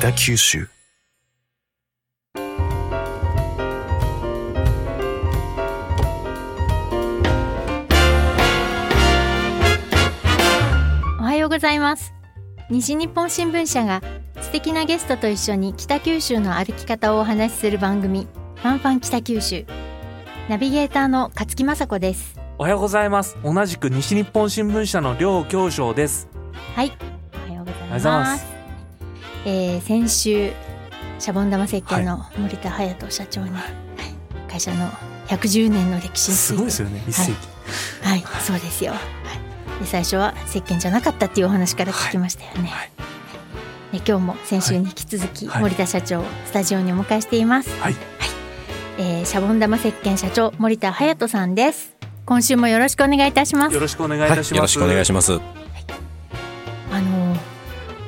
北九州。おはようございます。西日本新聞社が素敵なゲストと一緒に北九州の歩き方をお話しする番組ファンファン北九州。ナビゲーターの勝木雅子です。おはようございます。同じく西日本新聞社の両教授です。はい。おはようございますえー先週シャボン玉石鹸の森田隼人社長に、はい。会社の110年の歴史について。すごいですよね一世紀、はい、そうですよ。はい、で最初は石鹸じゃなかったっていうお話から聞きましたよね。はい。で今日も先週に引き続き、はい。森田社長をスタジオにお迎えしています。はい。えーシャボン玉石鹸社長森田隼人さんです。今週もよろしくお願いいたします。よ。ろしくお願いいたします、よろしくお願いします。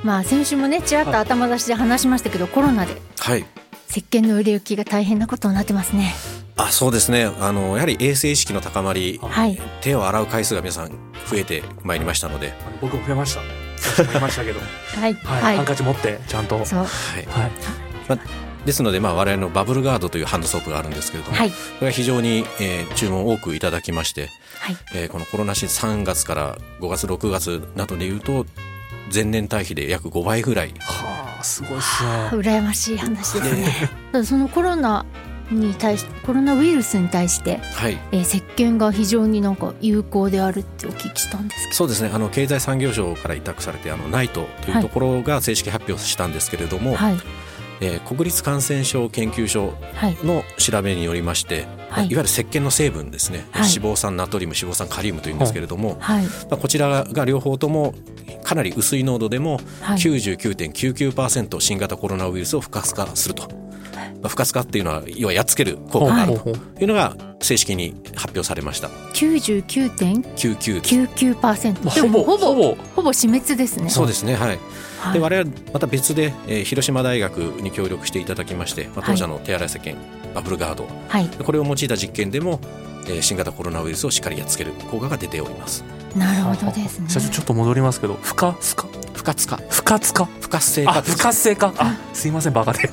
あのーまあ先週もねちらっと頭出しで話しましたけど、コロナではい。石鹸の売れ行きが大変なことになってますね。あ、そうですね。あのやはり衛生意識の高まり、はい。手を洗う回数が皆さん増えてまいりましたので、僕も増えました 増えましたけどはい。はい、ハンカチ持ってちゃんとはいそう。はい。ですのでまあ我々のバブルガードというハンドソープがあるんですけれども、はい。これが非常に、えー注文を多くいただきまして、はい。えーこのコロナシ3月から5月6月などでいうと前年対比で約5倍ぐらい。はあすごいっすね羨ましい話ですね。ただそのコロナに対しコロナウイルスに対して、はい。えー、石鹸が非常になんか有効であるってお聞きしたんですけそうですね。あの経済産業省から委託されてあの NITE というところが正式発表したんですけれども、ど。はいえー国立感染症研究所はいの調べによりまして、はいい、わゆる石鹸の成分ですね、はい脂肪酸ナトリウム脂肪酸カリウムというんですけれども、はいまあ、こちらが両方ともかなり薄い濃度でもはい。99.99%新型コロナウイルスを不活化すると、まあ、不活化っていうのは要はやっつける効果があるとい。うのが正式に発表されました。九十九点99九九パーセント。まあほぼほぼほぼ。ほぼ死滅ですね。そうですねはい。はい。で我々また別で、えー広島大学に協力していただきまして、まあ、当社の手洗い石鹸、バブルガード。はい。これを用いた実験でも、えー新型コロナウイルスをしっかりやっつける効果が出ておりますなるほどですね。社長ちょっと戻りますけど不活化不活化不活化不活。性あ化です不活？性化あすいませんバカで。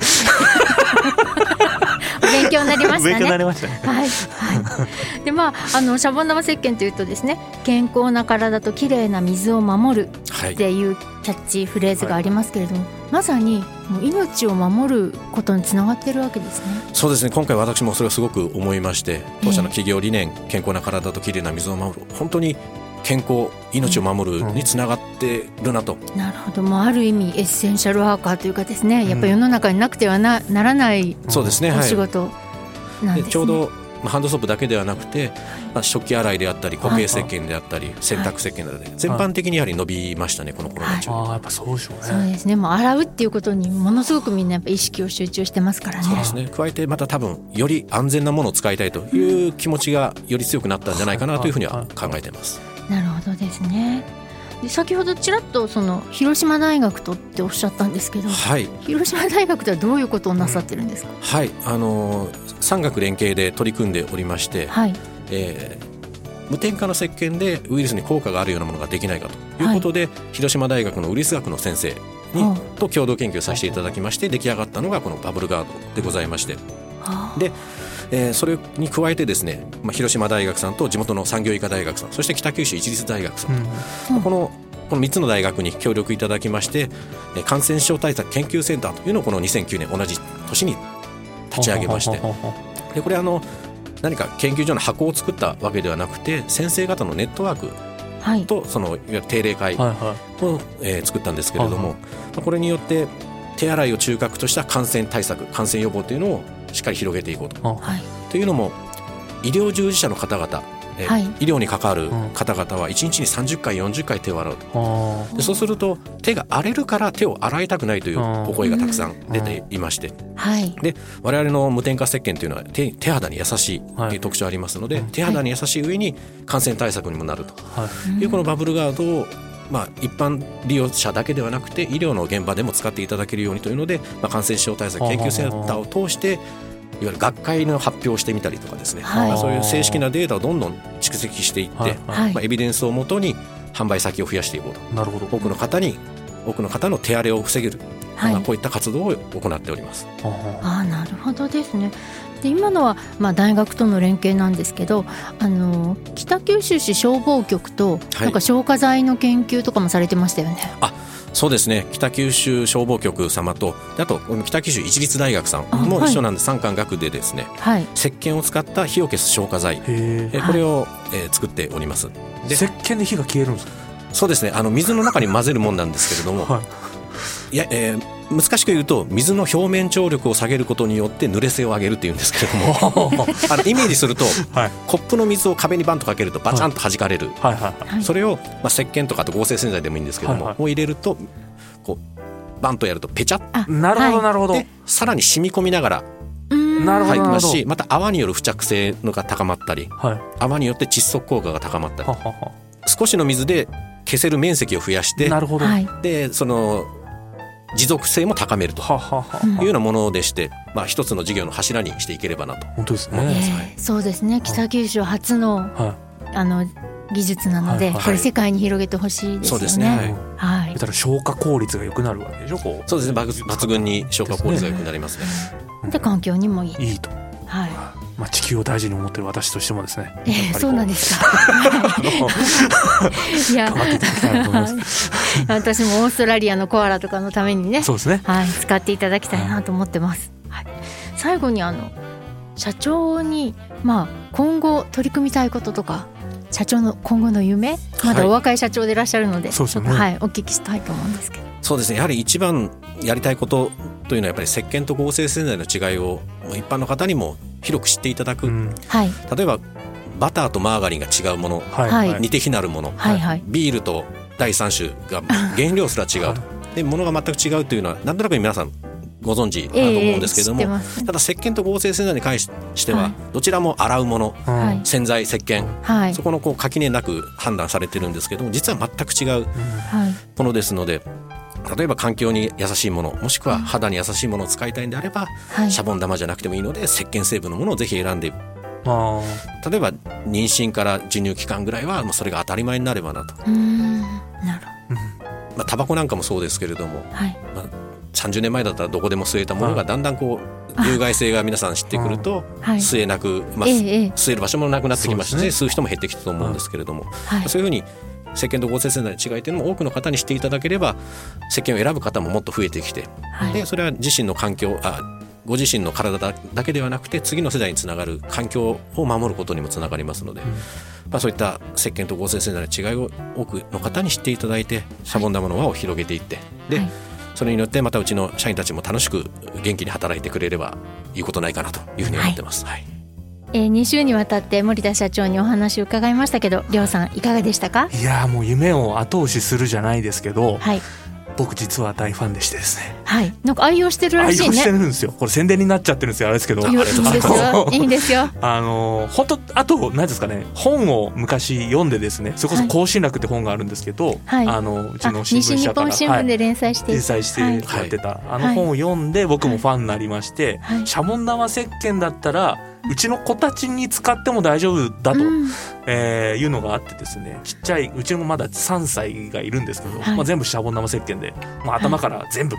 お勉強になりました勉強になね。りましたね。はい、はい、でまああのシャボン玉石鹸というとですね健康な体ときれいな水を守るはい。っていうキャッチフレーズがありますけれども、まさにもう命を守ることにつながってるわけですね。そうですね。今回私もそれをすごく思いまして当社の企業理念、健康な体ときれいな水を守る。本当に健康命を守るにつながってるなと、なるほど。もうある意味エッセンシャルワーカーというかですねやっぱり世の中になくてはなならないそうですねはい。お仕事なんですね。でちょうどまあハンドソープだけではなくて、まあ、食器洗いであったり固形石鹸であったり洗濯石鹸などで。全般的にやはり伸びましたねこのコロナ中、ああやっぱそうでしょうそうねですね。もう洗うっていうことにものすごくみんなやっぱ意識を集中してますからね。そうですね。加えてまた多分より安全なものを使いたいという気持ちがより強くなったんじゃないかなというふうには考えています。なるほどですね。で先ほどちらっとその広島大学とっておっしゃったんですけど、はい、広島大学ではどういうことをなさってるんですか？はい、あのー産学連携で取り組んでおりまして、はい。えー無添加の石鹸でウイルスに効果があるようなものができないかと。いうことで、広島大学のウイルス学の先生に、うんと共同研究させていただきまして出来上がったのがこのバブルガードでございまして、はあでえーそれに加えてですね、まあ、広島大学さんと地元の産業医科大学さんそして北九州市立大学さん。と、うん。このこの3つの大学に協力いただきましてえー感染症対策研究センターというのをこの2009年同じ年に立ち上げましてでこれあの何か研究所の箱を作ったわけではなくて先生方のネットワークはい。とそのいわゆる定例会を、えー作ったんですけれども、これによって手洗いを中核とした感染対策感染予防というのをしっかり広げていこうと。はい。というのも医療従事者の方々、えーはい。医療に関わるうん。方々は1日に30回40回手を洗うと。あでそうすると手が荒れるから手を洗いたくないといううんお声がたくさん出ていまして。はい。で我々の無添加石鹸というのは手手肌に優しいとはい。いう特徴ありますので、うん。手肌に優しい上に感染対策にもなると。あはい。いうこのバブルガードをまあ、一般利用者だけではなくて医療の現場でも使っていただけるようにというので、まあ、感染症対策研究センターを通していわゆる学会の発表をしてみたりとかですね、はいまあ、そういう正式なデータをどんどん蓄積していって、はいはい。まあ、エビデンスをもとに販売先を増やしていこうと。なるほど。多くの方に多くの方の手荒れを防げるはい。まあこういった活動を行っております。あ。あなるほどですね。で今のは、まあ、大学との連携なんですけどあの北九州市消防局と、はい。なんか消火剤の研究とかもされてましたよね。そうですね。北九州消防局様とであとこの北九州一律大学さんあはいも一緒なんで、三官学でですねはい、石鹸を使った火を消す消火剤。へええこれを、えー作っております。で石鹸で火が消えるんですか？そうですね。あの水の中に混ぜるもんなんですけれども、はいいや、えー難しく言うと水の表面張力を下げることによって濡れ性を上げるっていうんですけれども あのイメージするとはい。コップの水を壁にバンとかけるとバチャンと弾かれる、はい。はいはいはいそれを、まあ、石鹸とかあと合成洗剤でもいいんですけども、はいはい。を入れるとこうバンとやるとペチャッ。あなるほどなるほど、でさらに染み込みながらうーん。なるほど入ってますしまた泡による付着性のが高まったりはい。泡によって窒息効果が高まったり。ははは。少しの水で消せる面積を増やしてなるほど、はい、でその持続性も高めるというようなものでして、まあ、一つの事業の柱にしていければなと。本当ですえね、ーそうですね。北九州初のはあの技術なので、はいはい。これ世界に広げてほしいですよね。そうですね。はい。言ったら消化効率が良くなるわけでしょこそうですね。抜抜群に消化効率が良くなりますね。うで環境にもいい。いいと、はい。まあ、地球を大事に思ってる私としてもですねえー、そうなんでですか。いや頑張っていただきたいなと思います私もオーストラリアのコアラとかのためにね、そうですねはい、使っていただきたいなと思ってます。はい、最後にあの社長にまあ今後取り組みたいこととか。社長の今後の夢まだお若い社長でいらっしゃるので、そうですよねちょっとはい、お聞きしたいと思うんですけど。そうですねやはり一番やりたいことというのはやっぱり石鹸と合成洗剤の違いを一般の方にも広く知っていただく、うん。はい、例えばバターとマーガリンが違うもの。はい。似て非なるもの、はい、はい。ビールと第三種が原料すら違うと。でものが全く違うというのはなんとなく皆さんご存知だと思うんですけれども、ええ知ってます。ただ石鹸と合成洗剤に関しては、はい。どちらも洗うものうんはい。洗剤石鹸はい。そこのこう垣根なく判断されてるんですけども実は全く違うはい。ものですので例えば環境に優しいものもしくは肌に優しいものを使いたいんであれば、はい。シャボン玉じゃなくてもいいので石鹸成分のものをぜひ選んで。あ例えば妊娠から授乳期間ぐらいはもうそれが当たり前になればなと、うーん。なるほまあ、タバコなんかもそうですけれどもどはい。30年前だったらどこでも吸えたものがだんだんこう有害性が皆さん知ってくるとはい。吸えなく、まあ、吸える場所もなくなってきましたし、そうで吸う人も減ってきたと思うんですけれども、はい。そういうふうに石鹸と合成洗剤の違いというのも多くの方に知っていただければ石鹸を選ぶ方ももっと増えてきてはい。でそれは自身の環境あご自身の体だだけではなくて次の世代につながる環境を守ることにもつながりますので、まあ、そういった石鹸と合成洗剤の違いを多くの方に知っていただいてシャボン玉の輪を広げていってで、はい。それによってまたうちの社員たちも楽しく元気に働いてくれればいいことないかなというふうに思ってます。はいえー、2週にわたって森田社長にお話を伺いましたけど、りょうさんいかがでしたか？いやーもう夢を後押しするじゃないですけど、はい。僕実は大ファンでしてですね。はい、なんか愛用してるらしい愛用してね。るんですよ。これ宣伝になっちゃってるんですよ。あれですけどいやいですよ、いいんですよ。あの本当 あと何ですかね本を昔読んでですねそれこそはい「更新楽」って本があるんですけど、はい。あのうちあの新聞社から。本新聞で連載して。い連載してはい。やってた、あの本を読んで僕もファンになりまして、はい。シャボン玉石鹸だったらうちの子たちに使っても大丈夫だと、うん。えーいうのがあってですねちっちゃいうちのまだ3歳がいるんですけど、はい。まあ、全部シャボン玉石鹸でもう頭から全部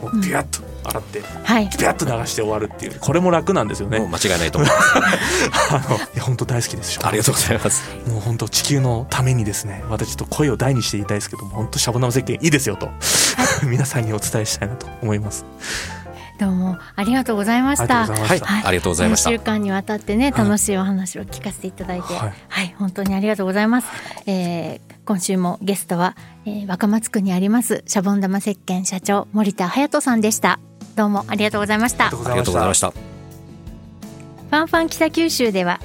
もうピュッと洗って、はい。ピュッと流して終わるっていうこれも楽なんですよね。もう間違いないと思います。あのいや本当大好きですよありがとうございます。もう本当地球のためにですね私ちょっと声を大にして言いたいですけども本当シャボン玉石鹸いいですよと 皆さんにお伝えしたいなと思いますどうもありがとうございました。はいありがとうございました4週間にわたってねはい楽しいお話を聞かせていただいて、ははいい、本当にありがとうございます。えー今週もゲストは、えー若松区にありますシャボン玉石鹸社長森田隼人さんでした。どうもありがとうございました。ありがとうございました。ファンファン北九州では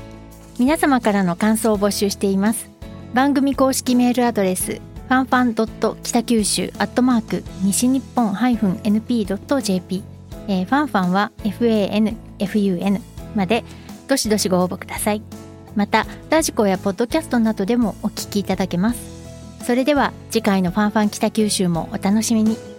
皆様からの感想を募集しています番組公式メールアドレスファンファンドット北九州アットマーク西日本ハイフン NP.jp、えーファンファンは FANFUN までどしどしご応募ください。またラジコやポッドキャストなどでもお聞きいただけます。それでは次回のファンファン北九州もお楽しみに。